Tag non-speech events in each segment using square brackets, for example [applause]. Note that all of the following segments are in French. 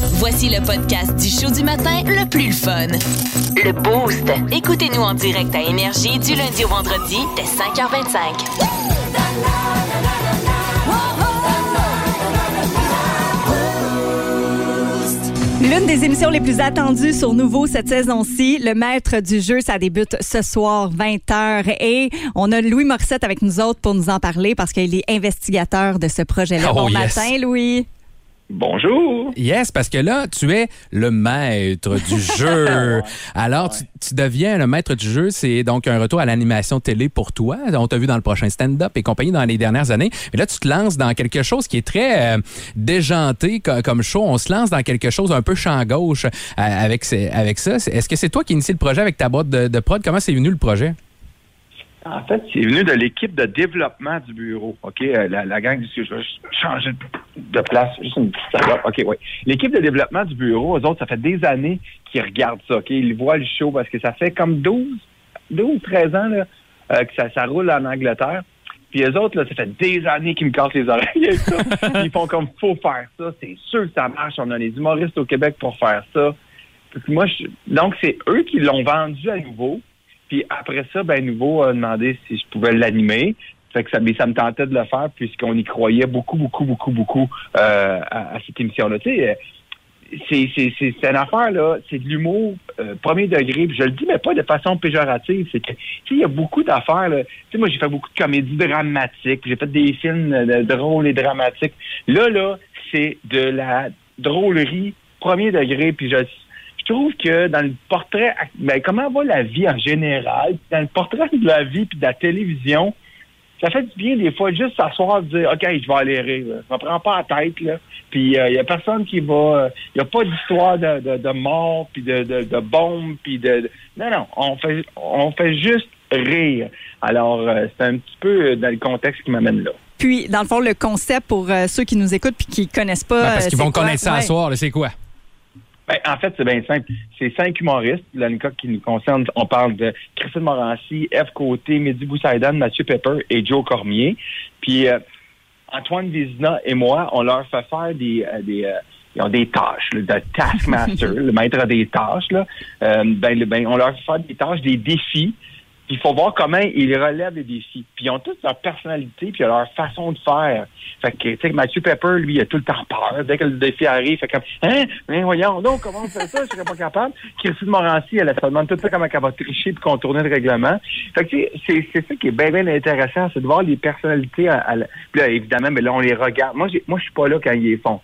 Voici le podcast du show du matin le plus fun. Le Boost. Écoutez-nous en direct à Énergie du lundi au vendredi dès 5h25. L'une des émissions les plus attendues sur Nouveau cette saison-ci, le maître du jeu, ça débute ce soir 20h et on a Louis Morissette avec nous autres pour nous en parler parce qu'il est investigateur de ce projet-là. Oh, bon yes. matin, Louis. Bonjour. Yes, parce que là, tu es le maître du [laughs] jeu. Alors, tu, tu deviens le maître du jeu. C'est donc un retour à l'animation télé pour toi. On t'a vu dans le prochain stand-up et compagnie dans les dernières années. Mais là, tu te lances dans quelque chose qui est très euh, déjanté co- comme show. On se lance dans quelque chose un peu champ gauche euh, avec, avec ça. Est-ce que c'est toi qui initie le projet avec ta boîte de, de prod? Comment c'est venu le projet? En fait, c'est venu de l'équipe de développement du bureau. OK? Euh, La, la gang du je vais changer de place. Juste une petite seconde. OK, oui. L'équipe de développement du bureau, eux autres, ça fait des années qu'ils regardent ça. OK? Ils voient le show parce que ça fait comme 12, 12, 13 ans là, euh, que ça, ça roule en Angleterre. Puis eux autres, là, ça fait des années qu'ils me cassent les oreilles avec ça. [laughs] Ils font comme faut faire ça. C'est sûr que ça marche. On a des humoristes au Québec pour faire ça. Puis moi, je- donc, c'est eux qui l'ont vendu à nouveau. Puis après ça, ben Nouveau a demandé si je pouvais l'animer. Fait que ça, mais ça me tentait de le faire puisqu'on y croyait beaucoup, beaucoup, beaucoup, beaucoup euh, à, à cette émission-là. Tu sais, euh, c'est, c'est, c'est, c'est une affaire, là, c'est de l'humour euh, premier degré. Je le dis, mais pas de façon péjorative. C'est que, il y a beaucoup d'affaires. Tu sais, moi, j'ai fait beaucoup de comédies dramatiques. J'ai fait des films euh, drôles et dramatiques. Là, là, c'est de la drôlerie premier degré. Puis je, je trouve que dans le portrait, ben, comment va la vie en général, dans le portrait de la vie puis de la télévision, ça fait du bien des fois juste s'asseoir et dire OK, je vais aller rire. là. Je me prends pas la tête. Là. Puis il y a personne qui va. Il n'y a pas d'histoire de, de, de mort, puis de, de, de bombes, puis de, de- Non, non. On fait on fait juste rire. Alors, euh, c'est un petit peu euh, dans le contexte qui m'amène là. Puis, dans le fond, le concept pour euh, ceux qui nous écoutent puis qui connaissent pas. Ben, parce euh, qu'ils vont quoi? connaître ça Ouais. à soir. C'est quoi? Ben, en fait, c'est bien simple. C'est cinq humoristes. Là, le cas qui nous concerne, on parle de Christine Morancy, F. Côté, Mehdi Boussaïdan, Mathieu Pepper et Joe Cormier. Puis euh, Antoine Vézina et moi, on leur fait faire des... euh, des euh, ils ont des tâches, là, de taskmaster, [laughs] le maître des tâches. Là. Euh, ben, le- ben, on leur fait faire des tâches, des défis. Il faut voir comment ils relèvent les défis. Puis ils ont toute leur personnalité, puis leur façon de faire. Fait que, tu sais, Mathieu Pepper, lui, il a tout le temps peur. Dès que le défi arrive, fait comme, hein, hein, voyons, donc, comment on fait ça? Je serais pas capable. Christine Morancy, elle, se demande tout temps comment elle va tricher puis contourner le règlement. Fait que, c'est, c'est ça qui est bien, bien intéressant, c'est de voir les personnalités à, à Puis là, évidemment, mais là, on les regarde. Moi, j'ai, moi, je suis pas là quand ils les font.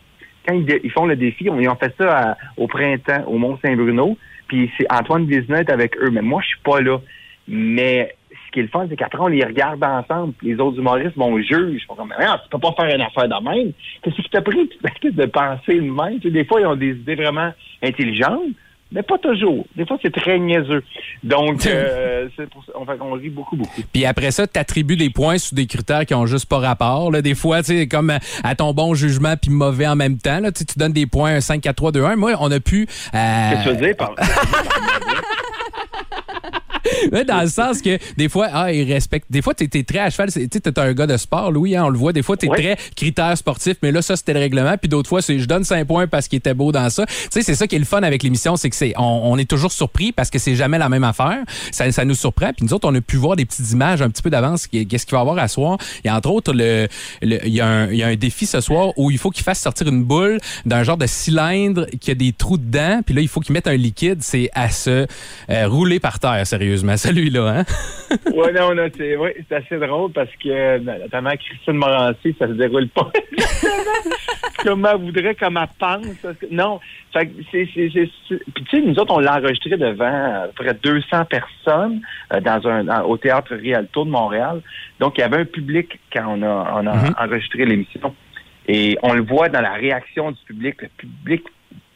Quand ils, font le défi, on, ils ont fait ça au printemps, au Mont-Saint-Bruno, puis c'est Antoine Vézina avec eux. Mais moi, je suis pas là. Mais ce qui est le fun, c'est qu'après, on les regarde ensemble. Les autres humoristes vont juger. Ils comme, Ah, tu peux pas faire une affaire de même. Qu'est-ce qui t'a pris? [laughs] De penser de même? Tu sais, des fois, ils ont des idées vraiment intelligentes, mais pas toujours. Des fois, c'est très niaiseux. Donc, [laughs] euh, c'est pour ça on, fait, on rit beaucoup, beaucoup. Puis après ça, tu attribues des points sous des critères qui ont juste pas rapport. Là. Des fois, tu sais, comme euh, à ton bon jugement puis mauvais en même temps. Là, tu donnes des points un 5, 4, 3, 2, 1. Moi, on a pu... euh, Qu'est-ce que tu veux dire par [laughs] [laughs] dans le sens que des fois, ah, ils respectent. Des fois, tu es, très à cheval. Tu t'es un gars de sport, Louis, hein, on le voit. Des fois, tu es Oui. très critère sportif, mais là, ça, c'était le règlement. Puis d'autres fois, c'est je donne 5 points parce qu'il était beau dans ça. Tu sais, c'est ça qui est le fun avec l'émission, c'est que c'est on, on est toujours surpris parce que c'est jamais la même affaire. Ça, ça nous surprend. Puis nous autres, on a pu voir des petites images un petit peu d'avance. Qu'est-ce qu'il va y avoir à soir? Et entre autres, le, le- il, y a un, il y a un défi ce soir où il faut qu'il fasse sortir une boule d'un genre de cylindre qui a des trous dedans. Puis là, il faut qu'il mette un liquide. C'est à se euh, rouler par terre, sérieusement. [laughs] Celui-là, hein? oui, non, non, c'est assez drôle parce que euh, notamment Christine Morancy, ça se déroule pas [laughs] comme elle voudrait, comme elle pense. non, c'est, puis tu sais, nous autres, on l'a enregistré devant à peu près 200 personnes euh, dans un dans- au théâtre Rialto de Montréal. Donc il y avait un public quand on a on a Mhm. enregistré l'émission et on le voit dans la réaction du public. Le public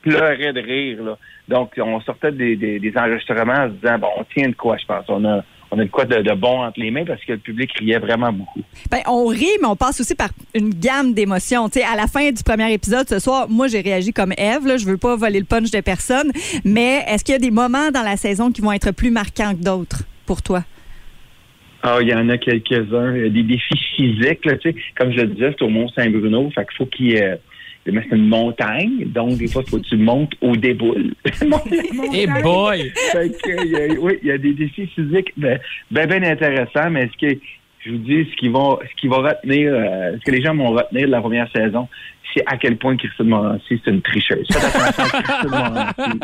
pleurait de rire là. Donc on sortait des, des, des enregistrements en se disant bon, on tient de quoi, je pense. On a on a de quoi de, de bon entre les mains parce que le public riait vraiment beaucoup. Ben, on rit, mais on passe aussi par une gamme d'émotions. Tu sais, à la fin du premier épisode ce soir, moi, j'ai réagi comme Eve. Là. Je veux pas voler le punch de personne. Mais est-ce qu'il y a des moments dans la saison qui vont être plus marquants que d'autres pour toi? Ah, il y en a quelques-uns. Il y a Des défis physiques, là, tu sais. Comme je le disais, c'est au Mont-Saint-Bruno. Fait qu'il faut qu'il y ait- mais c'est une montagne, donc des fois, il faut que tu montes au déboule. [laughs] hey boy! Fait que, il y a- oui, il y a des défis physiques ben, ben, ben intéressants, mais ce que je vous dis, ce qui va, ce qui va retenir, euh, ce que les gens vont retenir de la première saison, c'est à quel point Christine Morancy, c'est une tricheuse. Christine Morancy,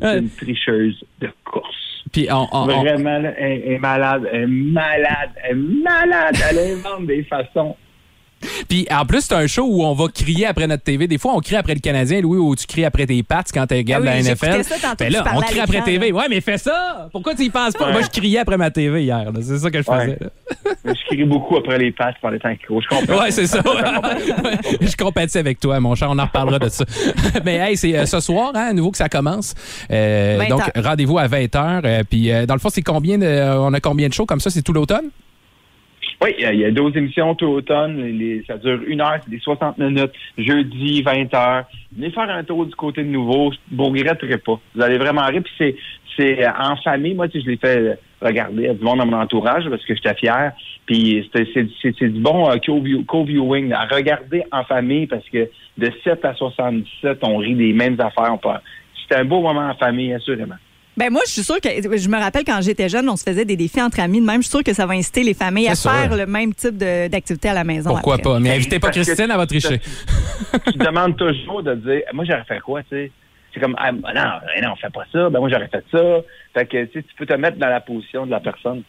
c'est une tricheuse de course. Puis on, on- on- Vraiment, elle est malade, elle est malade, elle est malade. Elle invente des façons. Puis en plus, c'est un show où on va crier après notre TV. Des fois, on crie après le Canadien, Louis, ou tu cries après tes pattes quand tu regardes Ah oui, la NFL. ça tantôt, Ben tu là, on crie après TV. Ouais, mais fais ça! Pourquoi tu y penses pas? Ouais. Moi, je criais après ma TV hier. C'est ça que je Ouais. faisais. Je crie beaucoup après les pattes par les temps qui. Je comprends. Ouais, c'est ça. je compatis avec toi, mon cher. On en reparlera de ça. [laughs] Mais hey, c'est euh, ce soir, hein, à nouveau que ça commence. Euh, 20 donc, rendez-vous à 20h. puis, euh, dans le fond, c'est combien de, on a combien de shows comme ça? C'est tout l'automne? Oui, il y a- il y, a 12 émissions tout automne. Les- ça dure une heure, c'est des 60 minutes. Jeudi, 20 heures. Venez faire un tour du côté de nouveau. Vous ne regretterez pas. Vous allez vraiment rire. Puis c'est, c'est euh, en famille. Moi, tu je l'ai fait euh, regarder à du monde dans mon entourage parce que j'étais fier. Puis c'est, du bon co-view- co-viewing à regarder en famille parce que de 7 à 77, on rit des mêmes affaires. C'était un beau moment en famille, assurément. Ben moi, je suis sûre que je me rappelle quand j'étais jeune, on se faisait des défis entre amis. De même, je suis sûre que ça va inciter les familles à sûr. faire le même type de- d'activité à la maison. Pourquoi après. pas? Mais invitez pas Parce Christine, elle va tricher. tu te demandes toujours de dire, moi, j'aurais fait quoi, tu sais? C'est comme, ah, ben non, ben non, fais pas ça. Ben moi, j'aurais fait ça. Fait que, tu sais, tu peux te mettre dans la position de la personne.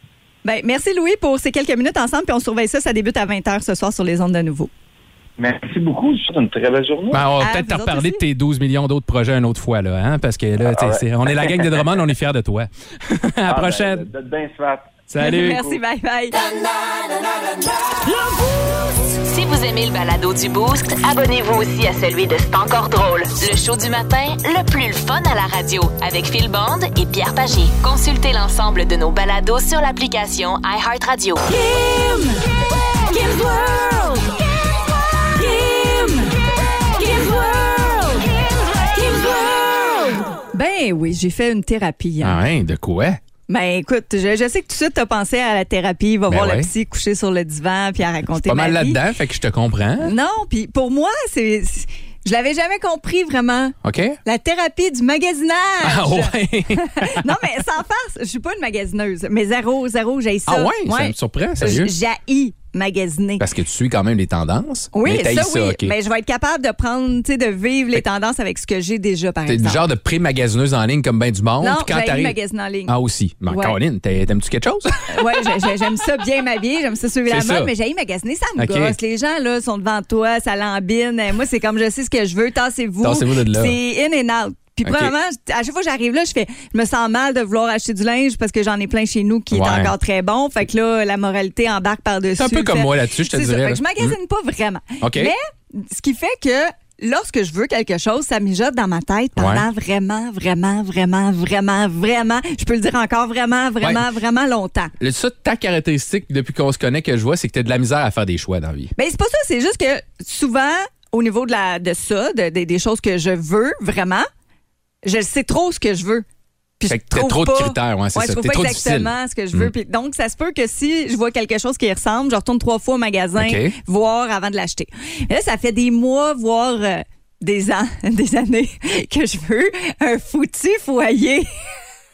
Ben, merci Louis pour ces quelques minutes ensemble, puis on surveille ça. Ça débute à 20h ce soir sur les ondes de nouveau. Merci beaucoup. Je vous souhaite une très belle journée. Ben, on va Ah, peut-être te reparler aussi? de tes 12 millions d'autres projets une autre fois, là, hein? Parce que là, tu sais, Ah ouais. c'est- on est la gang de Drummond, on est fiers de toi. [laughs] à la Ah, ben, prochaine. Smart. Salut. [laughs] merci, bye bye. Si vous aimez le balado du Boost, abonnez-vous aussi à celui de C'est encore drôle. Le show du matin, le plus le fun à la radio, avec Phil Bond et Pierre Pagé. Consultez l'ensemble de nos balados sur l'application iHeartRadio. Ben oui, j'ai fait une thérapie hier. Ah, hein, de quoi? Ben écoute, je, je sais que tout de suite, tu as pensé à la thérapie, va Ben voir ouais. le psy couché sur le divan puis à raconter Pas ma mal vie. là-dedans, fait que je te comprends. Non, puis pour moi, c'est c'est- je l'avais jamais compris vraiment. OK? La thérapie du magasinage. Ah ouais? [laughs] non, mais sans farce, je suis pas une magasineuse, mais zéro, zéro, j'ai ça. Ah ouais? Ça me surprend, sérieux? J'ai magasiner. Parce que tu suis quand même les tendances. Oui, mais ça, oui. OK. Mais je vais être capable de prendre, tu sais, de vivre les tendances avec ce que j'ai déjà, par T'es du exemple. genre de pré-magasineuse en ligne comme ben du monde. non, j'ai magasiner en ligne. Ah aussi. Mais Ouais. Caroline, t'aimes-tu quelque chose? [laughs] J'ai- j'aime ça bien m'habiller, j'aime ça suivre la mode, ça. mais j'ai magasiner, ça me OK. gosse. Les gens là sont devant toi, ça lambine. Moi, c'est comme je sais ce que je veux, tassez-vous. Tassez-vous de là. C'est in and out. Puis OK. premièrement, à chaque fois que j'arrive là, je fais je me sens mal de vouloir acheter du linge parce que j'en ai plein chez nous qui Ouais. est encore très bon. Fait que là, la moralité embarque par-dessus. C'est un peu comme Fait- moi là-dessus, je te dirais. Fait que je là. magasine pas vraiment. OK. Mais ce qui fait que lorsque je veux quelque chose, ça mijote dans ma tête pendant vraiment, vraiment, vraiment, vraiment, vraiment, je peux le dire encore vraiment, vraiment, vraiment longtemps. Le ça, ta caractéristique depuis qu'on se connaît que je vois, c'est que t'as de la misère à faire des choix dans la vie. Ben c'est pas ça, c'est juste que souvent au niveau de la de ça, de- de- des choses que je veux vraiment, je sais trop ce que je veux. Puis Fait je que t'as trouve trop de pas- critères, ouais, c'est ouais, ça. Je trouve pas trop exactement ce que je veux. Mm. Puis donc, ça se peut que si je vois quelque chose qui y ressemble, je retourne trois fois au magasin, voir avant de l'acheter. Mais là, ça fait des mois, voire euh, des ans, [laughs] des années que je veux un foutu foyer. [laughs]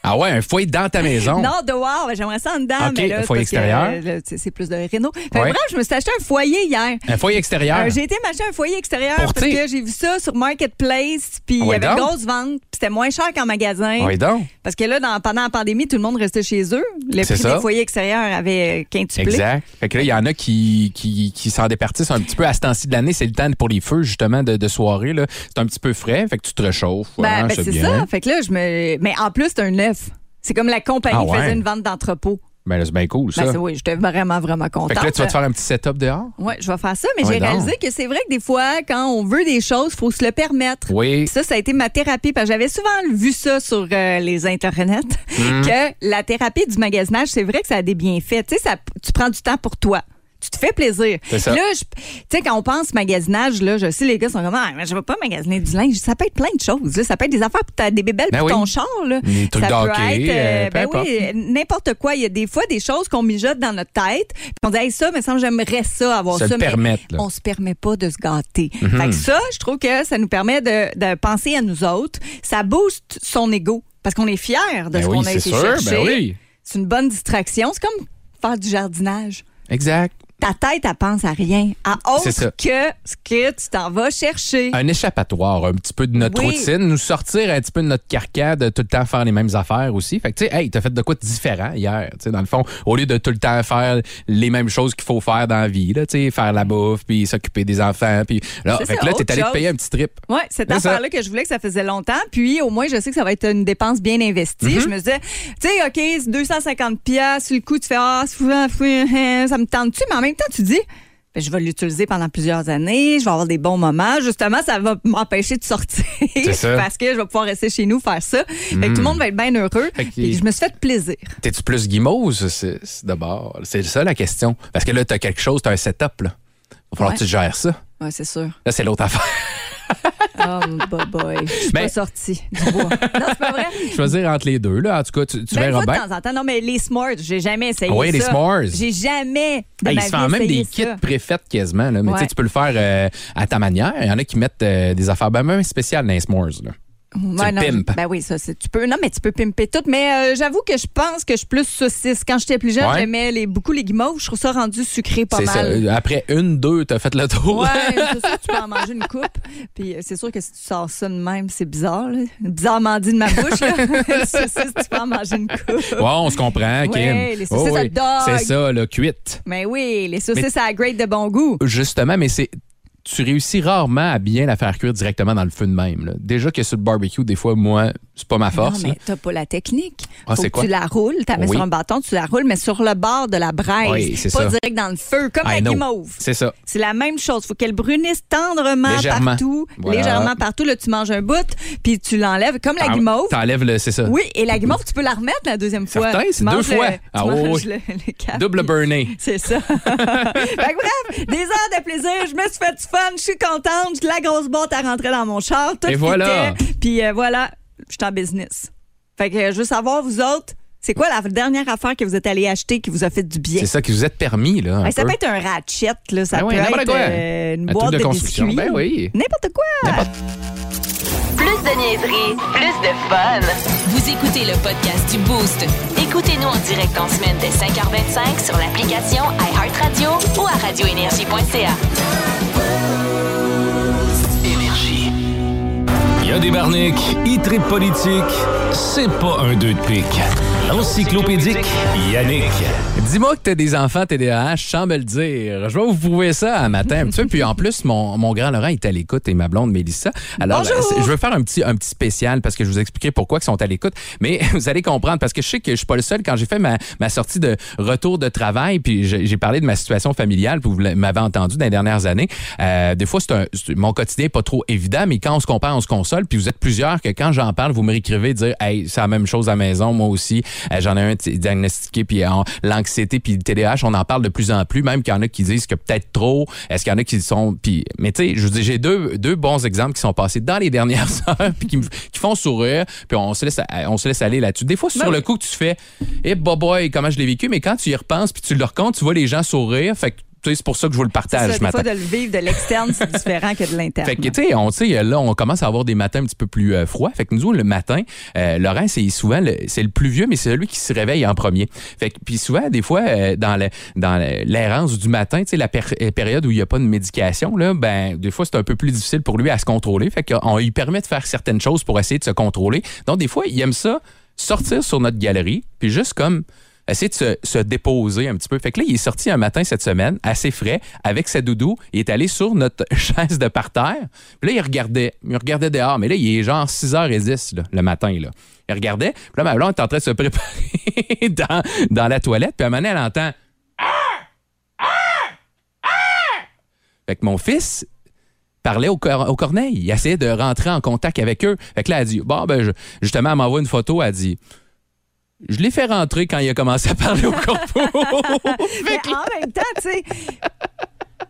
Ah ouais, un foyer dans ta maison. [laughs] Non, dehors, j'aimerais ça en dedans. OK, mais là, un c'est foyer extérieur. euh, c'est plus de réno. Fait que Ouais. bref, je me suis acheté un foyer hier. Un foyer extérieur. Euh, j'ai été m'acheter un foyer extérieur Pour, parce que j'ai vu ça sur Marketplace, puis il y avait une grosse vente, puis c'était moins cher qu'en magasin. Oui, donc. Parce que là, dans- pendant la pandémie, tout le monde restait chez eux. Le prix ça. des foyers extérieurs avait euh, quintuplé. Exact. Fait que là, il y en a qui, qui, qui s'en départissent un petit peu à ce temps-ci de l'année. C'est le temps pour les feux, justement, de, de soirée. C'est un petit peu frais, fait que tu te réchauffes. Ben, Ouais, ben, c'est ça. Fait que là, je me. Mais en plus, c'est un neuf. C'est comme la compagnie Ah ouais. faisait une vente d'entrepôt. Ben c'est bien cool, ça. Ben, c'est- oui, j'étais vraiment, vraiment contente. fait que là, tu vas te faire un petit setup dehors? Oui, je vais faire ça, mais j'ai réalisé que c'est vrai que des fois, quand on veut des choses, il faut se le permettre. Oui. Ça, ça a été ma thérapie, parce que j'avais souvent vu ça sur euh, les internets, Hmm. que la thérapie du magasinage, c'est vrai que ça a des bienfaits. Tu sais, ça- tu prends du temps pour toi. Tu te fais plaisir. C'est ça. Là, tu sais, quand on pense magasinage, là, je sais, les gars sont comme, ah, mais je vais pas magasiner du linge. Ça peut être plein de choses. là. Ça peut être des affaires pour ta- des bébelles Ben pour oui. ton char. Là. Des trucs ça peut être, euh, peu ben oui, n'importe quoi. Il y a des fois des choses qu'on mijote dans notre tête. Puis on dit, hey, ça, mais ça, j'aimerais ça, avoir ça. le mais là. on se permet pas de se gâter. Mhm. Fait que ça, je trouve que ça nous permet de, de penser à nous autres. Ça booste son ego parce qu'on est fiers de Ben ce oui, qu'on a c'est été sûr, chercher. ben oui. C'est une bonne distraction. C'est comme faire du jardinage. Exact. Ta tête, elle pense à rien, à ça. autre que ce que tu t'en vas chercher. Un échappatoire, un petit peu de notre Oui. routine, nous sortir un petit peu de notre carcan, de tout le temps faire les mêmes affaires aussi. Fait que, tu sais, hey, t'as fait de quoi de différent hier, tu sais, dans le fond, au lieu de tout le temps faire les mêmes choses qu'il faut faire dans la vie, là, tu sais, faire la bouffe, puis s'occuper des enfants, puis là, fait ça, que là, t'es allé te payer un petit trip. Oui, cette affaire-là que je voulais que ça faisait longtemps. Puis au moins, je sais que ça va être une dépense bien investie. Mm-hmm. Je me disais, tu sais, OK, c'est 250 pièces sur le coup, tu fais, ah, hein, fou, hein, ça me tente-tu? Mais même temps, tu dis, ben, je vais l'utiliser pendant plusieurs années, je vais avoir des bons moments. Justement, ça va m'empêcher de sortir [laughs] parce que je vais pouvoir rester chez nous faire ça. Fait que tout le monde va être bien heureux. Je me suis fait plaisir. T'es-tu plus guimauve, d'abord? C'est ça la question. Parce que là, t'as quelque chose, t'as un setup, là. Va falloir Ouais. que tu gères ça. Oui, c'est sûr. Là, c'est l'autre affaire. [laughs] Oh, boy, boy. Je suis pas sortie du bois. Non, c'est pas vrai. [laughs] Entre les deux, là. En tout cas, tu, tu Ben, verras bien. de temps en temps. Non, mais les s'mores, j'ai jamais essayé oui, les s'mores. J'ai jamais de Hey, ma ils se font même des kits ça. préfaits quasiment. Là. Mais Ouais. tu peux le faire euh, à ta manière. Il y en a qui mettent euh, des affaires ben, même spéciales dans les s'mores. Là. Ouais, le non, pimpes. Ben oui, ça, c'est- tu peux. Non, mais tu peux pimper tout. Mais euh, j'avoue que je pense que je suis plus saucisse. Quand j'étais plus jeune, Ouais. j'aimais les, beaucoup les guimauves. Je trouve ça rendu sucré pas ça. mal. Après une, deux, t'as fait le tour. Ouais, [laughs] c'est sûr que tu peux en manger une coupe. Puis euh, c'est sûr que si tu sors ça de même, c'est bizarre. Là. Bizarrement dit de ma bouche. [laughs] Le saucisse, tu peux en manger une coupe. Ouais, on se comprend, Kim. Ouais, les saucisses dog. C'est ça, là, cuite. Mais oui, les saucisses à la grade de bon goût. Justement, mais c'est. Tu réussis rarement à bien la faire cuire directement dans le feu de même. Déjà que sur barbecue, des fois, moi, c'est pas ma force. Non, mais t'as pas la technique. Ah, Faut que quoi? tu la roules, tu la mets Oui. sur un bâton, tu la roules, mais sur le bord de la braise. Oui, c'est pas ça. direct dans le feu, comme I la guimauve. C'est ça. C'est la même chose. Faut qu'elle brunisse tendrement Légèrement. partout. Voilà. Légèrement partout. Là, tu manges un bout, puis tu l'enlèves comme la Ah, guimauve. T'enlèves le. C'est ça. Oui, et la guimauve, tu peux la remettre la deuxième fois. Certain, c'est deux fois. le- Ah, le- le Double burné. C'est ça. [laughs] fait que bref, des heures de plaisir. Je me suis fait du fun. Je suis contente. La grosse boîte à rentrer dans mon char. Tout Et voilà. Puis euh, voilà, je suis en business. Fait que euh, je veux savoir, vous autres, c'est quoi la dernière affaire que vous êtes allé acheter qui vous a fait du bien? C'est ça qui vous êtes permis, là. Ouais, ça peu. peut être un ratchet, là, ça Ben peut oui, être quoi. euh, une Un boîte de de, construction. biscuits. Ben oui. N'importe quoi. Plus de niaiserie, plus de fun. Vous écoutez le podcast du Boost. Écoutez-nous en direct en semaine dès 5h25 sur l'application iHeartRadio ou à radioénergie.ca. Il y a des barniques, politique, c'est pas un deux de pique. L'encyclopédique Yannick. Dis-moi que t'as des enfants TDAH sans me le dire. Je vais vous prouver ça un matin un petit peu. Puis en plus, mon, mon grand Laurent est à l'écoute et ma blonde Mélissa. Alors, je veux faire un petit, un petit spécial parce que je vous expliquerai pourquoi ils sont à l'écoute. Mais [laughs] vous allez comprendre parce que je sais que je suis pas le seul. Quand j'ai fait ma, ma sortie de retour de travail, puis j'ai parlé de ma situation familiale, puis vous m'avez entendu dans les dernières années. euh, des fois, c'est mon quotidien est pas trop évident, mais quand on se compare, on se console. Puis vous êtes plusieurs que quand j'en parle, vous me réécrivez dire, hey, c'est la même chose à la maison, moi aussi. Euh, J'en ai un diagnostiqué, puis euh, l'anxiété, puis le TDAH, on en parle de plus en plus, même qu'il y en a qui disent que peut-être trop. Est-ce qu'il y en a qui sont? Puis, mais tu sais, je vous dis, j'ai deux, deux bons exemples qui sont passés dans les dernières [laughs] heures, puis qui, font sourire, puis on se laisse, on se laisse aller là-dessus. Des fois, sur Ben le coup, tu fais, eh, boy, boy, comment je l'ai vécu, mais quand tu y repenses, puis tu le racontes, tu vois les gens sourire. Fait que, c'est pour ça que je vous le C'est partage ça, ce matin. fois, de le vivre de l'externe, c'est différent que de l'interne. Fait que, tu sais, on, sais, là, on commence à avoir des matins un petit peu plus euh, froids. Fait que nous, le matin, euh, Laurent, c'est souvent, le- c'est le plus vieux, mais c'est celui qui se réveille en premier. Fait que, puis souvent, des fois, euh, dans le- dans le- l'errance du matin, tu sais, la euh, période où il n'y a pas de médication, là, ben, des fois, c'est un peu plus difficile pour lui à se contrôler. Fait qu'on lui permet de faire certaines choses pour essayer de se contrôler. Donc, des fois, il aime ça, sortir sur notre galerie, puis juste comme essayer de se, se déposer un petit peu. Fait que là, il est sorti un matin cette semaine, assez frais, avec sa doudou. Il est allé sur notre [laughs] chaise de parterre. Puis là, il regardait. Il regardait dehors. Mais là, il est genre 6h10 là, le matin. Là. Il regardait. Puis là, ma blonde est en train de se [laughs] préparer dans, dans la toilette. Puis à un moment elle entend... Fait que mon fils parlait au, cor- au corneille. Il essayait de rentrer en contact avec eux. Fait que là, elle dit, bon, ben, je- justement, elle m'envoie une photo. Elle dit, Je l'ai fait rentrer quand il a commencé à parler au [laughs] corpo. Mais en même temps, tu sais,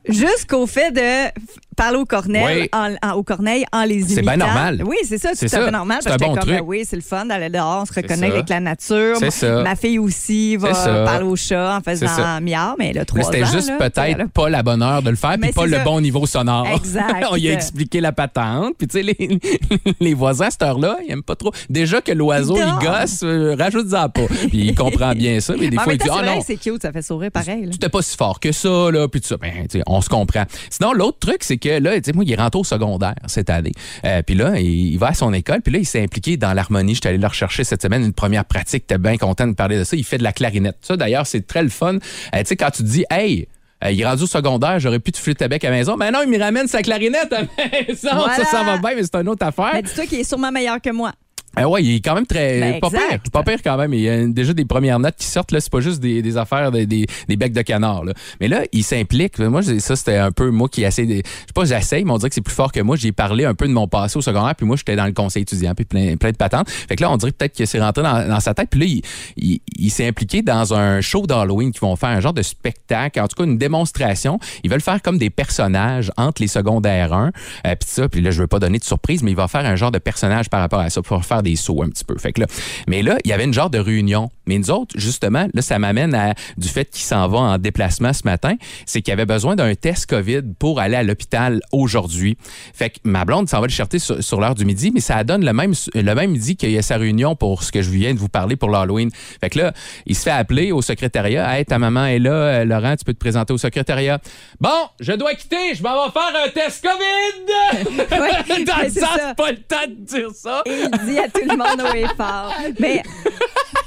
jusqu'au fait de f- parler au corneille, Oui. en, en- au corneille en les imitant. C'est bien normal. Oui, c'est ça, c'est fait normal. C'est un bon comme, truc. ben oui, c'est le fun d'aller dehors, on se reconnecte avec la nature. C'est ça. Ma fille aussi va parler au chat en faisant miard, mais elle a trois Là, ans. c'était juste tu peut-être pas la bonne heure de le faire, puis pas le bon niveau sonore. Exact. [laughs] On y a expliqué la patente. Puis tu sais, les, [laughs] les voisins à cette heure-là, ils aiment pas trop. Déjà que l'oiseau, Il gosse, euh, rajoute-en pas. Puis il comprend [laughs] bien ça, mais des fois, il dit Ah vrai non. c'est cute, ça fait sourire pareil. là. C'était pas si fort que ça, là, puis tout ça. Ben, tu on se comprend. Sinon, l'autre truc, c'est que là, tu sais, moi, il est rentré au secondaire cette année. Euh, puis là, il, il va à son école, puis là, il s'est impliqué dans l'harmonie. J'étais allé le rechercher cette semaine, une première pratique. T'es bien content de parler de ça. Il fait de la clarinette. Ça, d'ailleurs, c'est très le fun. Euh, tu sais, quand tu te dis, hey, euh, il est rendu au secondaire, j'aurais pu te flûter avec à la maison. Mais non, il me ramène sa clarinette à la maison. Voilà. Ça, ça va bien, mais c'est une autre affaire. Dis-toi qu'il est sûrement meilleur que moi. Ah ouais, il est quand même très. Ben, pas exact. pire. Pas pire quand même. Il y a déjà des premières notes qui sortent. là C'est pas juste des, des affaires, des, des, des becs de canard. Là. Mais là, il s'implique. Moi, ça, c'était un peu moi qui essaie. De... Je sais pas, j'essaye, mais on dirait que c'est plus fort que moi. J'ai parlé un peu de mon passé au secondaire, puis moi, j'étais dans le conseil étudiant, puis plein, plein de patentes. Fait que là, on dirait peut-être que c'est rentré dans, dans sa tête. Puis là, il, il, il s'est impliqué dans un show d'Halloween qui vont faire un genre de spectacle, en tout cas une démonstration. Ils veulent faire comme des personnages entre les secondaires 1, euh, puis ça. Puis là, je veux pas donner de surprise, mais il va faire un genre de personnage par rapport à ça pour faire des sauts un petit peu. Fait que là, mais là, il y avait une genre de réunion. Mais nous autres, justement, là, ça m'amène à du fait qu'il s'en va en déplacement ce matin, c'est qu'il avait besoin d'un test COVID pour aller à l'hôpital aujourd'hui. Fait que ma blonde s'en va le chercher sur, sur l'heure du midi, mais ça donne le même, le même midi qu'il y a sa réunion pour ce que je viens de vous parler pour l'Halloween. Fait que là, il se fait appeler au secrétariat. Hey, ta maman est là, euh, Laurent, tu peux te présenter au secrétariat. Bon, je dois quitter, je m'en vais faire un test COVID! [laughs] [laughs] Ouais, Dans le sens, pas le temps de dire ça. Et il dit à tout le monde haut et fort. Mais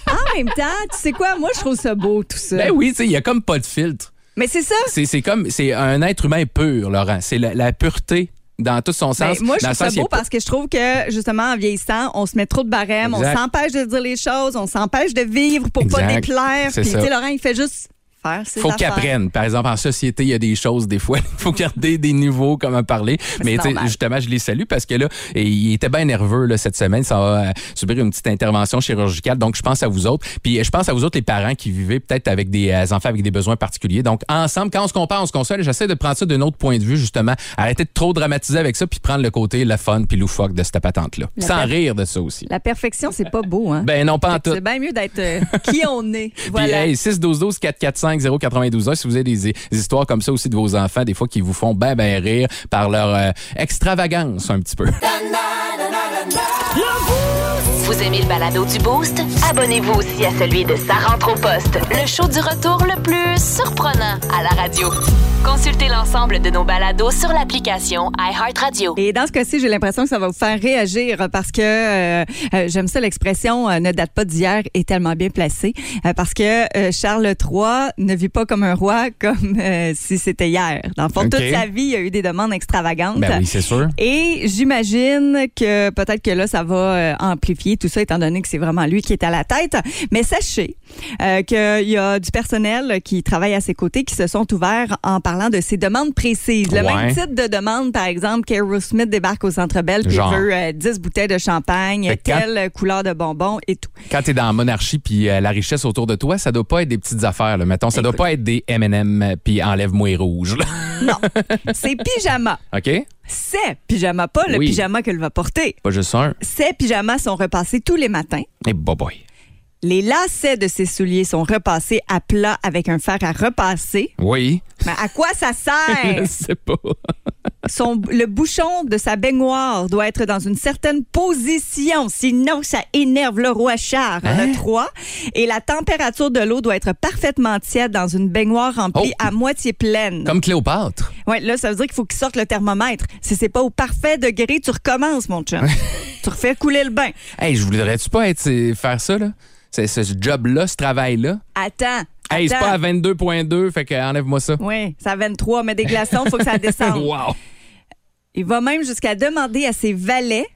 en même temps, tu sais quoi, moi, je trouve ça beau, tout ça. Ben oui, tu sais, il y a comme pas de filtre. Mais c'est ça. C'est c'est comme, c'est un être humain pur, Laurent. C'est la, la pureté dans tout son Ben, sens. moi, je trouve ça beau pas- parce que je trouve que, justement, en vieillissant, on se met trop de barèmes, Exact. on s'empêche de dire les choses, on s'empêche de vivre pour pas Exact. déplaire. C'est Puis, tu sais, Laurent, il fait juste faire ses faut qu'il affaires. apprenne. Par exemple, en société, il y a des choses, des fois, il [laughs] faut garder des niveaux, comment parler. Mais justement, je les salue parce que là, et il était bien nerveux là, cette semaine. Ça va euh, subir une petite intervention chirurgicale. Donc, je pense à vous autres. Puis, je pense à vous autres, les parents qui vivez peut-être avec des euh, enfants avec des besoins particuliers. Donc, ensemble, quand on se compare, on se console. J'essaie de prendre ça d'un autre point de vue, justement. Arrêter de trop dramatiser avec ça, puis prendre le côté, le fun, puis loufoque de cette patente-là. La Sans rire de ça aussi. La perfection, c'est pas beau, hein? Ben non, pas en tout. c'est bien mieux d'être euh, qui on est. [laughs] Puis, Voilà. hey, 6 12 12 445 092 si vous avez des, des histoires comme ça aussi de vos enfants, des fois qui vous font ben ben rire par leur euh, extravagance un petit peu. Vous aimez le balado du Boost? Abonnez-vous aussi à celui de Sa rentre au poste, le show du retour le plus surprenant à la radio. Consultez l'ensemble de nos balados sur l'application iHeartRadio. Et dans ce cas-ci, j'ai l'impression que ça va vous faire réagir parce que euh, euh, j'aime ça l'expression euh, ne date pas d'hier est tellement bien placée euh, parce que euh, Charles III ne vit pas comme un roi [laughs] comme euh, si c'était hier. Dans le fond, toute sa vie, il y a eu des demandes extravagantes. Ben oui, c'est sûr. Et j'imagine que peut-être que là, ça va euh, amplifier tout ça, étant donné que c'est vraiment lui qui est à la tête. Mais sachez euh, qu'il y a du personnel qui travaille à ses côtés qui se sont ouverts en parlant de ses demandes précises. Le Ouais. même type de demande, par exemple, qu'Aerosmith débarque au Centre Bell puis veut euh, 10 bouteilles de champagne, quand- telle couleur de bonbons et tout. Quand t'es dans la monarchie puis euh, la richesse autour de toi, ça doit pas être des petites affaires, là. Mettons, ça doit pas être des M&M puis enlève-moi là. [laughs] Non, c'est pyjama. OK? Ces pyjamas, pas le Oui. pyjama qu'elle va porter. Pas juste un. Ces pyjamas sont repassés tous les matins. Et boy boy. Les lacets de ses souliers sont repassés à plat avec un fer à repasser. Oui. Mais à quoi ça [laughs] Je sert? sais pas. [laughs] Son, le bouchon de sa baignoire doit être dans une certaine position, sinon ça énerve le roi Charles Hein? III. Et la température de l'eau doit être parfaitement tiède dans une baignoire remplie Oh. à moitié pleine. Comme Cléopâtre. Ouais, là, ça veut dire qu'il faut qu'il sorte le thermomètre. Si c'est pas au parfait degré, tu recommences, mon chum. [laughs] tu refais couler le bain. Hey, je voudrais-tu pas être, faire ça, là? C'est ce job-là, ce travail-là? Attends. Hey, c'est pas à 22.2, fait que enlève-moi ça. Oui, ça a 23, mais des glaçons, il faut que ça [laughs] descende. Wow. Il va même jusqu'à demander à ses valets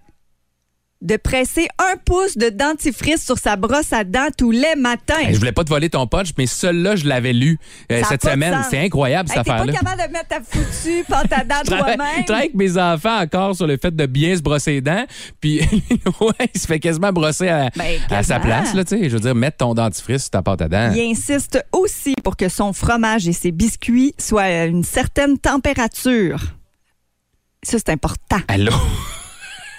de presser un pouce de dentifrice sur sa brosse à dents tous les matins. Hey, je voulais pas te voler ton punch, mais celui-là, je l'avais lu euh, cette semaine. C'est incroyable, Hey, cette T'es pas affaire-là. capable de mettre ta foutue pâte à dents [laughs] Je travaille, je toi-même. travaille avec mes enfants encore sur le fait de bien se brosser les dents. Puis, [laughs] ouais, il se fait quasiment brosser à, Ben, à sa place. Là, tu sais. je veux dire, mettre ton dentifrice sur ta pâte à dents. Il insiste aussi pour que son fromage et ses biscuits soient à une certaine température. Ça, c'est important. Allô?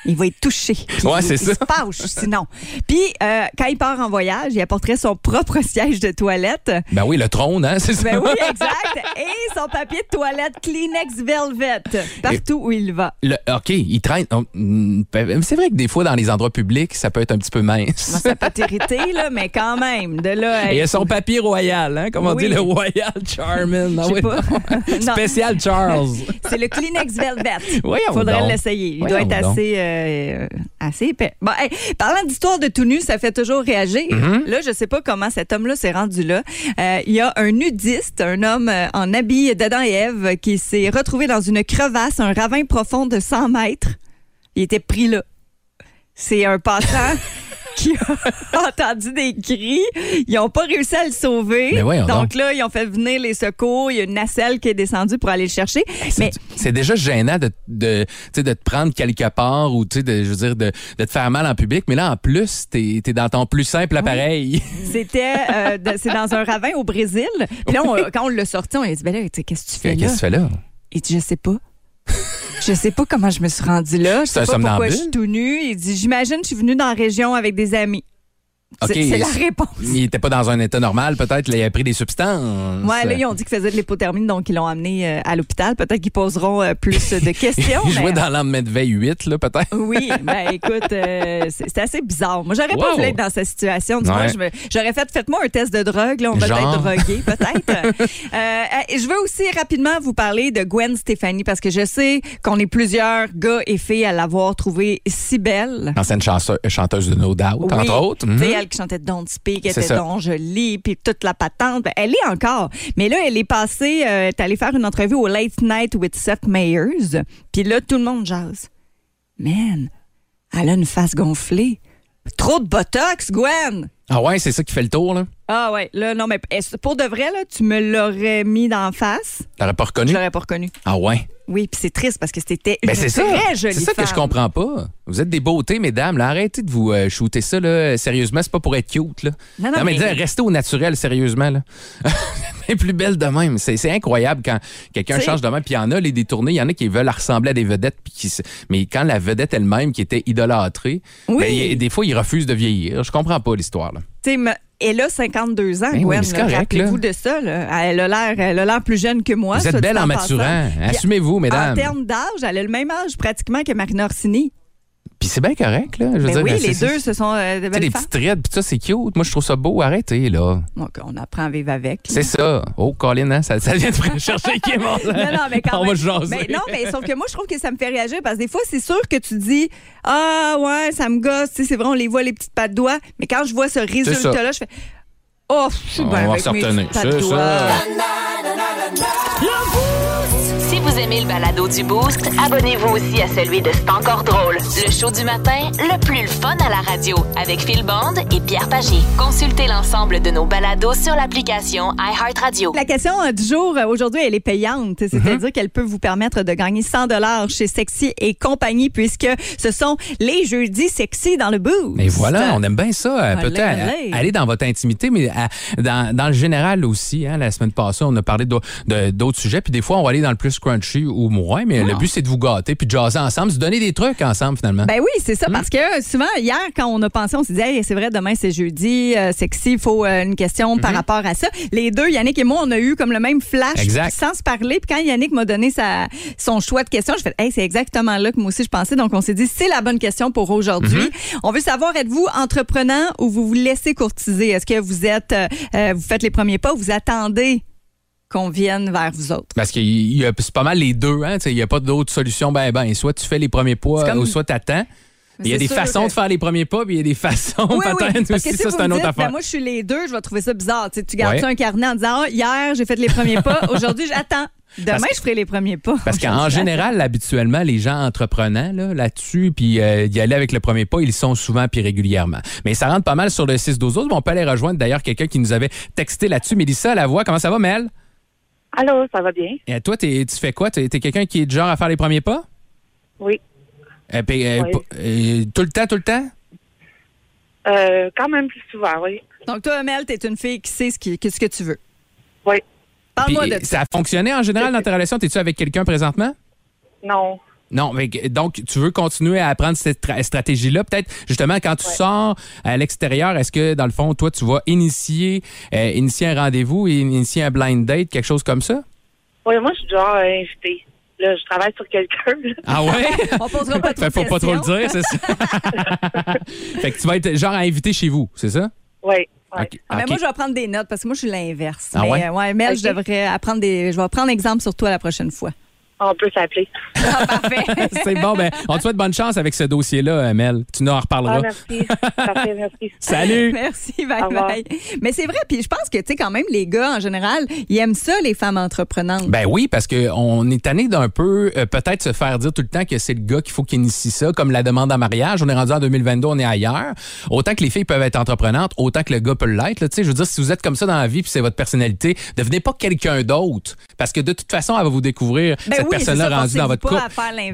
Il va être touché. Ouais, il- c'est il ça. se fâche, sinon. Puis, euh, quand il part en voyage, il apporterait son propre siège de toilette. Ben oui, le trône, hein, c'est ça? Ben oui, [laughs] exact. Et son papier de toilette Kleenex Velvet, partout où il va. Le- OK, il traîne. oh, mm, ben, C'est vrai que des fois, dans les endroits publics, ça peut être un petit peu mince. Ça peut t'irriter, là, mais quand même, de là. Et il y a son papier royal, hein? Comment on dit le Royal Charmin? Ah Je sais oui, pas. non. [laughs] Non. Spécial Charles. C'est le Kleenex Velvet. Voyons Faudrait l'essayer. Il Voyons doit être donc. assez, euh, assez épais. Bon, hey, parlant d'histoire de tout nu, ça fait toujours réagir. Mm-hmm. Là, je sais pas comment cet homme-là s'est rendu là. Euh, Il y a un nudiste, un homme euh, en habit d'Adam et Ève, qui s'est retrouvé dans une crevasse, un ravin profond de 100 mètres. Il était pris là. C'est un passant. [laughs] qui a [laughs] entendu des cris. Ils n'ont pas réussi à le sauver. Donc donc. là, ils ont fait venir les secours. Il y a une nacelle qui est descendue pour aller le chercher. Mais C'est- déjà gênant de, de, tu de te prendre quelque part ou tu de, je veux dire, de, de te faire mal en public. Mais là, en plus, t'es es dans ton plus simple appareil. [laughs] C'était euh, c'est dans un ravin au Brésil. Puis là, on- quand on l'a sorti, on a dit ben là, tu qu'est-ce que tu fais là? Qu'est-ce que tu fais là? Il dit je sais pas. Je sais pas comment je me suis rendue là. Je sais pas pourquoi je suis tout nu. Il dit j'imagine je suis venu dans la région avec des amis. C'est la réponse. Il était pas dans un état normal, peut-être. Il a pris des substances. Ouais, là, ils ont dit qu'il faisait de l'hypothermie, donc ils l'ont amené euh, à l'hôpital. Peut-être qu'ils poseront euh, plus de [laughs] questions. Il jouait mais- dans l'endemain de veille 8, là, peut-être. Oui, ben [laughs] écoute, euh, c'est assez bizarre. Moi, j'aurais pas Wow. voulu être dans cette situation. Du moins, Ouais. me- j'aurais fait, faites-moi un test de drogue. Là, on va peut-être. [laughs] Euh, et je veux aussi rapidement vous parler de Gwen Stefani parce que je sais qu'on est plusieurs gars et filles à l'avoir trouvée si belle. Ancienne chanteuse de No Doubt, Oui. entre autres. Mhm. Elle qui chantait Don't Speak, elle était ça. donc jolie, puis toute la patente. Ben, elle est encore. Mais là, elle est passée, euh, elle est allée faire une entrevue au Late Night with Seth Meyers. Puis là, tout le monde jase. Man, elle a une face gonflée. Trop de botox, Gwen! Ah ouais, c'est ça qui fait le tour, là? Ah ouais, là, non, mais pour de vrai, là, tu me l'aurais mis d'en face, T'aurais pas reconnu? je l'aurais pas reconnu. Ah ouais? Oui, puis c'est triste parce que c'était une Ben c'est ça. très jolie C'est ça que je comprends pas. Vous êtes des beautés, mesdames. Là, arrêtez de vous euh, shooter ça, là. Sérieusement, c'est pas pour être cute, là. Non, non, mais, restez au naturel, sérieusement, là. [laughs] Les plus belles de même. C'est incroyable quand quelqu'un change de même. Puis il y en a, les détournés, il y en a qui veulent ressembler à des vedettes. Puis qui, mais quand la vedette elle-même, qui était idolâtrée, Oui. ben, il des fois, ils refusent de vieillir. Je comprends pas l'histoire. Tu sais, elle a 52 ans, Ben oui, Rappelez-vous de ça. Là. Elle a l'air, elle a l'air plus jeune que moi. Vous êtes belle en maturant. Assumez-vous, En mesdames. termes d'âge, elle a le même âge pratiquement que Marina Orsini. Puis c'est bien correct, là. Je veux Mais dire, oui, c'est- les deux, ce sont euh, de belles les petites raides, puis ça, c'est cute. Moi, je trouve ça beau. Arrêtez, là. Donc, on apprend à vivre avec. C'est ça. Oh, Colin, hein? ça, ça vient de [laughs] chercher qui est mort, là. Non, non, mais quand On même. va jaser. Mais non, mais sauf que moi, je trouve que ça me fait réagir parce que des fois, c'est sûr que tu dis Ah, ouais, ça me gosse, tu sais, c'est vrai, on les voit, les petites pattes de doigts. Mais quand je vois ce résultat-là, je fais Oh, je suis On bien va avec s'en mes retenir. petites pattes de C'est doigts. Vous aimez le balado du Boost, abonnez-vous aussi à celui de C'est encore drôle. Le show du matin, le plus fun à la radio, avec Phil Bond et Pierre Pagé. Consultez l'ensemble de nos balados sur l'application iHeartRadio. La question euh, du jour euh, aujourd'hui, elle est payante, Mhm. c'est-à-dire qu'elle peut vous permettre de gagner 100 dollars chez Sexy et compagnie puisque ce sont les jeudis sexy dans le boost. Et voilà, on aime bien ça. euh, Peut-être allez. aller dans votre intimité, mais à- dans, dans le général aussi. Hein, la semaine passée, on a parlé d'autres sujets, puis des fois, on va aller dans le plus crunchy ou moins, mais le but, c'est de vous gâter, puis de jaser ensemble, se donner des trucs ensemble, finalement. Ben oui, c'est ça, Hmm. parce que souvent, hier, quand on a pensé, on s'est dit, Hey, c'est vrai, demain c'est jeudi, euh, sexy, il faut euh, une question par rapport à ça. Les deux, Yannick et moi, on a eu comme le même flash Mhm. Exact. sans se parler. Puis quand Yannick m'a donné sa, son choix de question, je fais, hey, c'est exactement là que moi aussi je pensais. Donc on s'est dit, c'est la bonne question pour aujourd'hui. Mhm. On veut savoir, êtes-vous entreprenant ou vous vous laissez courtiser? Est-ce que vous êtes, euh, euh, vous faites les premiers pas ou vous attendez qu'on vienne vers vous autres? Parce que il y a- c'est pas mal les deux, hein. tu Il n'y a pas d'autre solution. Ben, ben, soit tu fais les premiers pas, comme- ou soit t'attends. Il y a des façons que- de faire les premiers pas, puis il y a des [laughs] façons Oui, peut-être aussi. si Ça, c'est une me autre dites, ben, affaire. moi, je suis les deux, je vais trouver ça bizarre. Tu, sais, tu gardes Ouais. ça un carnet en disant, hier, j'ai fait les premiers pas, [laughs] aujourd'hui, j'attends. Demain, que- je ferai les premiers pas. Parce qu'en général, habituellement, les gens entreprenants là, là-dessus, puis euh, y aller avec le premier pas, ils sont souvent puis régulièrement. Mais ça rentre pas mal sur le 6 12 12 On peut aller rejoindre d'ailleurs quelqu'un qui nous avait texté là-dessus. Mélissa, à la voix, comment ça va, Mel? Allô, ça va bien? Et toi, t'es- tu fais quoi? T'es es, quelqu'un qui est du genre à faire les premiers pas? Oui. Euh, puis, euh, Oui. euh, tout le temps, tout le temps? Euh, quand même plus souvent, oui. Donc, toi, Mel, t'es une fille qui sait ce, qui, qu'est-ce que tu veux. Oui. Parle-moi de ça. ça a fonctionné en général dans ta relation? T'es-tu avec quelqu'un présentement? Non. Non, mais donc tu veux continuer à apprendre cette tra- stratégie-là. Peut-être justement quand tu sors à l'extérieur, est-ce que dans le fond, toi, tu vas initier, euh, initier un rendez-vous et initier un blind date, quelque chose comme ça? Oui, moi, je suis genre euh, invitée. Là, je travaille sur quelqu'un. là. Ah ouais? [laughs] On posera pas [laughs] trop faut pas trop le dire, c'est ça? [laughs] fait que tu vas être genre invité chez vous, c'est ça? Oui. Ah, mais moi, je vais prendre des notes parce que moi, je suis l'inverse. Ah mais, ouais? euh, ouais, Mel, je devrais apprendre des. Je vais prendre exemple sur toi la prochaine fois. On peut s'appeler. Ah, parfait. [laughs] c'est bon, ben, on te souhaite bonne chance avec ce dossier-là, euh, Mel. Tu nous en reparleras. Ah, merci. Parfait, merci. [laughs] Salut! [laughs] Merci, bye bye. Mais c'est vrai, puis je pense que, tu sais, quand même, les gars, en général, ils aiment ça, les femmes entreprenantes. Ben oui, parce qu'on est tanné d'un peu, euh, peut-être se faire dire tout le temps que c'est le gars qu'il faut qu'il initie ça, comme la demande en mariage. On est rendu en 2022, on est ailleurs. Autant que les filles peuvent être entreprenantes, autant que le gars peut l'être. là. Tu sais, je veux dire, si vous êtes comme ça dans la vie puis c'est votre personnalité, devenez pas quelqu'un d'autre. Parce que de toute façon, elle va vous découvrir Ben cette oui, personne-là rendue dans votre couple.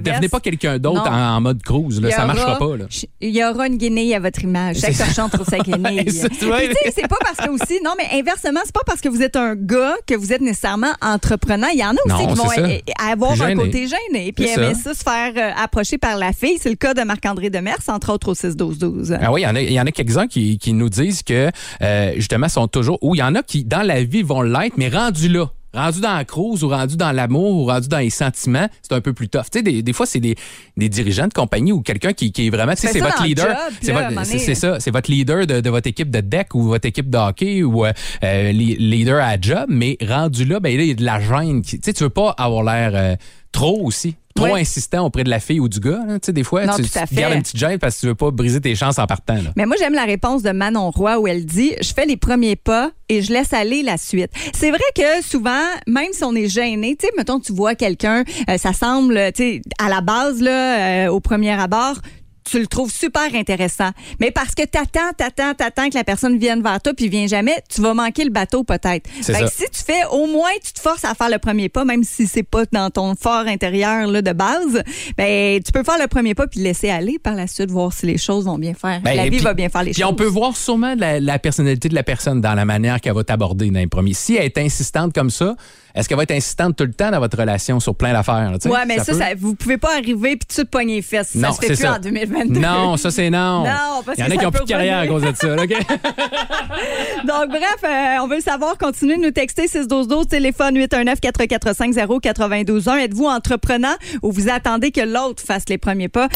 Devenez pas quelqu'un d'autre en, en mode cruise. Là. Ça marchera pas. Là. Il y aura une guinée à votre image. Chaque torchon trouve sa [laughs] guinée. C'est pas parce que aussi, non, mais inversement, c'est pas parce que vous êtes un gars que vous êtes nécessairement entreprenant. Il y en a aussi Non, qui vont avoir un côté gêné. Puis aimer ça. ça, se faire euh, approcher par la fille. C'est le cas de Marc-André Demers, entre autres au 6-12-12. Ah oui, il y en a, il y en a quelques-uns qui, qui nous disent que, euh, justement, sont toujours. Ou il y en a qui, dans la vie, vont l'être, mais rendus là. Rendu dans la cruise ou rendu dans l'amour ou rendu dans les sentiments, c'est un peu plus tough. Tu sais, des, des fois, c'est des, des dirigeants de compagnie ou quelqu'un qui, qui est vraiment, tu sais, c'est votre leader. C'est votre- c'est ça, c'est votre leader de, de votre équipe de deck ou votre équipe de hockey ou euh, euh, leader à job, mais rendu là, ben là, il y a de la gêne. qui- Tu sais, tu veux pas avoir l'air euh, trop aussi. Trop insistant auprès de la fille ou du gars. hein. Tu sais, des fois, Non, tu, tu gardes une petite gêne parce que tu veux pas briser tes chances en partant. Là. Mais moi, j'aime la réponse de Manon Roy où elle dit Je fais les premiers pas et je laisse aller la suite. C'est vrai que souvent, même si on est gêné, tu sais, mettons, tu vois quelqu'un, euh, ça semble, tu sais, à la base, là, euh, au premier abord, tu le trouves super intéressant. Mais parce que t'attends, t'attends, t'attends que la personne vienne vers toi puis vient jamais, tu vas manquer le bateau peut-être. Si tu fais, au moins, tu te forces à faire le premier pas, même si c'est pas dans ton fort intérieur là, de base, ben tu peux faire le premier pas puis laisser aller par la suite, voir si les choses vont bien faire. Ben, la vie puis- va bien faire les Puis choses. on peut voir sûrement la, la personnalité de la personne dans la manière qu'elle va t'aborder dans les premiers. Si elle est insistante comme ça, est-ce qu'elle va être insistante tout le temps dans votre relation sur plein d'affaires? Ouais, mais ça, peut? ça, vous pouvez pas arriver puis tout pogner les fesses. Non, ça se fait c'est plus ça. en 2022. Non, ça c'est non. [laughs] Non, parce Il y en a qui ont plus de carrière à cause de ça. là, OK? [laughs] Donc, bref, euh, on veut le savoir. Continuez de nous texter 612 téléphone 819-445-092-1. Êtes-vous entreprenant ou vous attendez que l'autre fasse les premiers pas?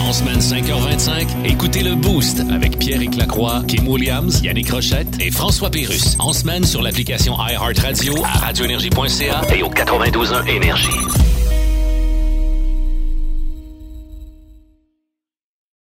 En semaine 5h25, écoutez le Boost avec Pierre Lacroix, Kim Williams, Yannick Rochette et François Pérus. En semaine sur l'application iHeartRadio à radioénergie.ca et au 92.1 Énergie.